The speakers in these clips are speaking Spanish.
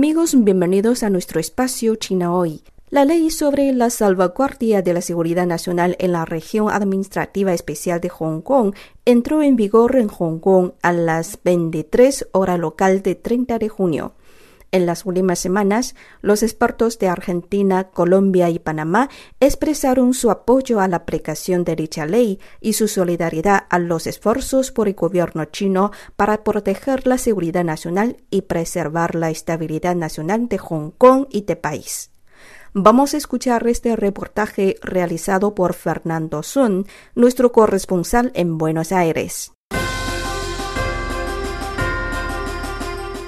Amigos, bienvenidos a nuestro espacio China Hoy. La ley sobre la salvaguardia de la seguridad nacional en la región administrativa especial de Hong Kong entró en vigor en Hong Kong a las 23 hora local de 30 de junio. En las últimas semanas, los expertos de Argentina, Colombia y Panamá expresaron su apoyo a la aplicación de dicha ley y su solidaridad a los esfuerzos por el gobierno chino para proteger la seguridad nacional y preservar la estabilidad nacional de Hong Kong y de país. Vamos a escuchar este reportaje realizado por Fernando Sun, nuestro corresponsal en Buenos Aires.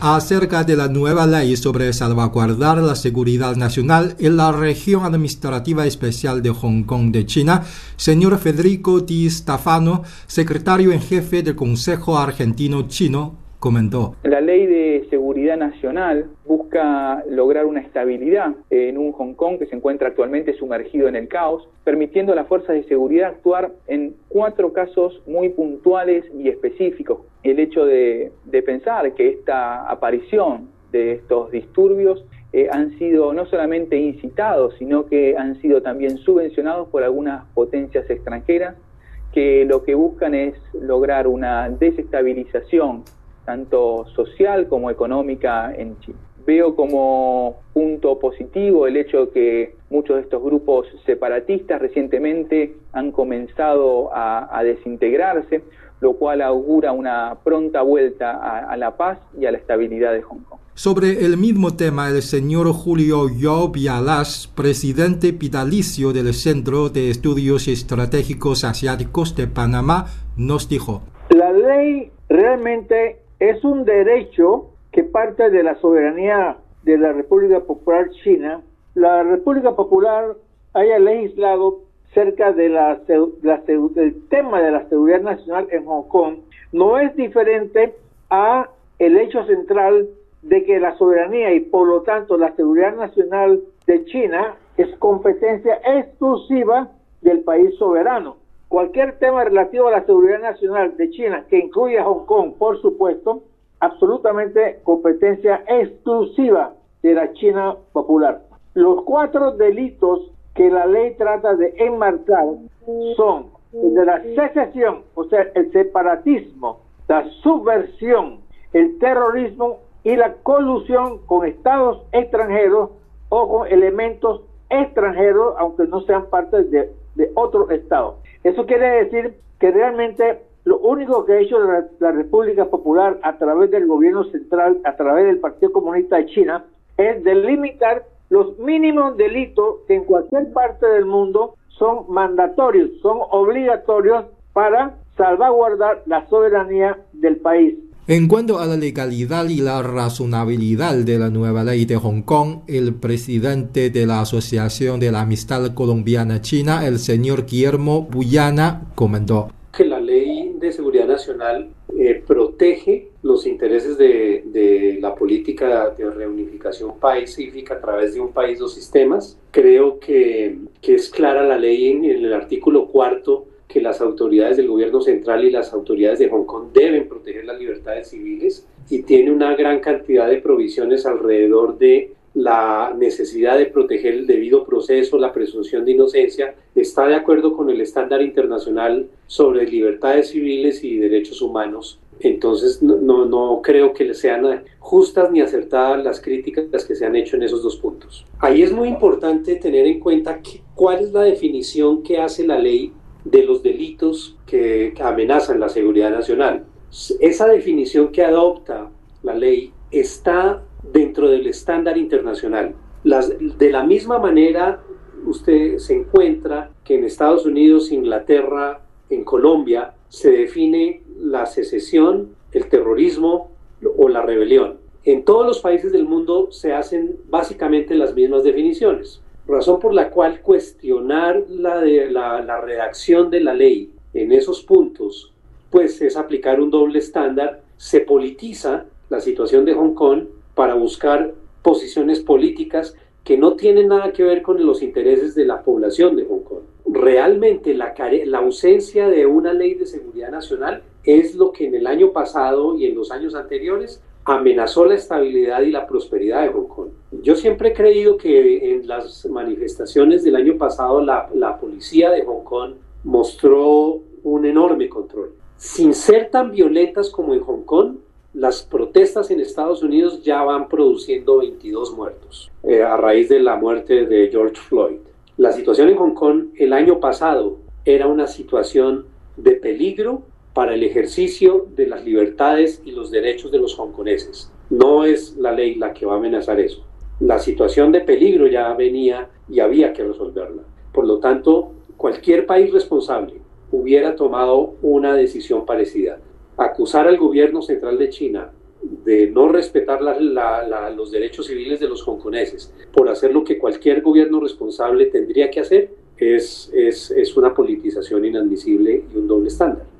Acerca de la nueva ley sobre salvaguardar la seguridad nacional en la región administrativa especial de Hong Kong de China, señor Federico Di Stefano, secretario en jefe del Consejo Argentino Chino, comentó. La ley de seguridad nacional busca lograr una estabilidad en un Hong Kong que se encuentra actualmente sumergido en el caos, permitiendo a las fuerzas de seguridad actuar en cuatro casos muy puntuales y específicos. El hecho de, pensar que esta aparición de estos disturbios eh, han sido no solamente incitados, sino que han sido también subvencionados por algunas potencias extranjeras que lo que buscan es lograr una desestabilización tanto social como económica en Chile. Veo como punto positivo el hecho de que muchos de estos grupos separatistas recientemente han comenzado a, desintegrarse, lo cual augura una pronta vuelta a, la paz y a la estabilidad de Hong Kong. Sobre el mismo tema, el señor Julio Yo Vialas, presidente vitalicio del Centro de Estudios Estratégicos Asiáticos de Panamá, nos dijo. La ley realmente es un derecho que parte de la soberanía de la República Popular China. La República Popular haya legislado cerca de la, del tema de la seguridad nacional en Hong Kong no es diferente a el hecho central de que la soberanía y por lo tanto la seguridad nacional de China es competencia exclusiva del país soberano. Cualquier tema relativo a la seguridad nacional de China, que incluye a Hong Kong, por supuesto, absolutamente competencia exclusiva de la China popular. Los cuatro delitos que la ley trata de enmarcar son el la secesión, o sea, el separatismo, la subversión, el terrorismo y la colusión con estados extranjeros o con elementos extranjeros, aunque no sean parte de otro estado. Eso quiere decir que realmente lo único que ha hecho la, República Popular a través del gobierno central, a través del Partido Comunista de China, es delimitar los mínimos delitos que en cualquier parte del mundo son mandatorios, son obligatorios para salvaguardar la soberanía del país. En cuanto a la legalidad y la razonabilidad de la nueva ley de Hong Kong, el presidente de la Asociación de la Amistad Colombiana China, el señor Guillermo Buyana, comentó que la ley de seguridad nacional eh, protege los intereses de, la política de reunificación pacífica a través de un país, dos sistemas. Creo que, que es clara la ley en el artículo cuarto que las autoridades del gobierno central y las autoridades de Hong Kong deben proteger las libertades civiles y tiene una gran cantidad de provisiones alrededor de la necesidad de proteger el debido proceso, la presunción de inocencia, está de acuerdo con el estándar internacional sobre libertades civiles y derechos humanos. Entonces no, no, creo que sean justas ni acertadas las críticas que se han hecho en esos dos puntos. Ahí es muy importante tener en cuenta cuál es la definición que hace la ley de los delitos que amenazan la seguridad nacional. Esa definición que adopta la ley está dentro del estándar internacional. De la misma manera, usted se encuentra que en Estados Unidos, Inglaterra, en Colombia, se define la secesión, el terrorismo o la rebelión. En todos los países del mundo se hacen básicamente las mismas definiciones, razón por la cual cuestionar la, de, la, redacción de la ley en esos puntos, pues es aplicar un doble estándar, se politiza la situación de Hong Kong para buscar posiciones políticas que no tienen nada que ver con los intereses de la población de Hong Kong. Realmente la, la ausencia de una ley de seguridad nacional es lo que en el año pasado y en los años anteriores amenazó la estabilidad y la prosperidad de Hong Kong. Yo siempre he creído que en las manifestaciones del año pasado la, la policía de Hong Kong mostró un enorme control. Sin ser tan violentas como en Hong Kong, las protestas en Estados Unidos ya van produciendo 22 muertos eh, a raíz de la muerte de George Floyd. La situación en Hong Kong el año pasado era una situación de peligro para el ejercicio de las libertades y los derechos de los hongkoneses. No es la ley la que va a amenazar eso. La situación de peligro ya venía y había que resolverla. Por lo tanto, cualquier país responsable hubiera tomado una decisión parecida acusar al gobierno central de China de no respetar los derechos civiles de los hongkoneses por hacer lo que cualquier gobierno responsable tendría que hacer es, es, es una politización inadmisible y un doble estándar.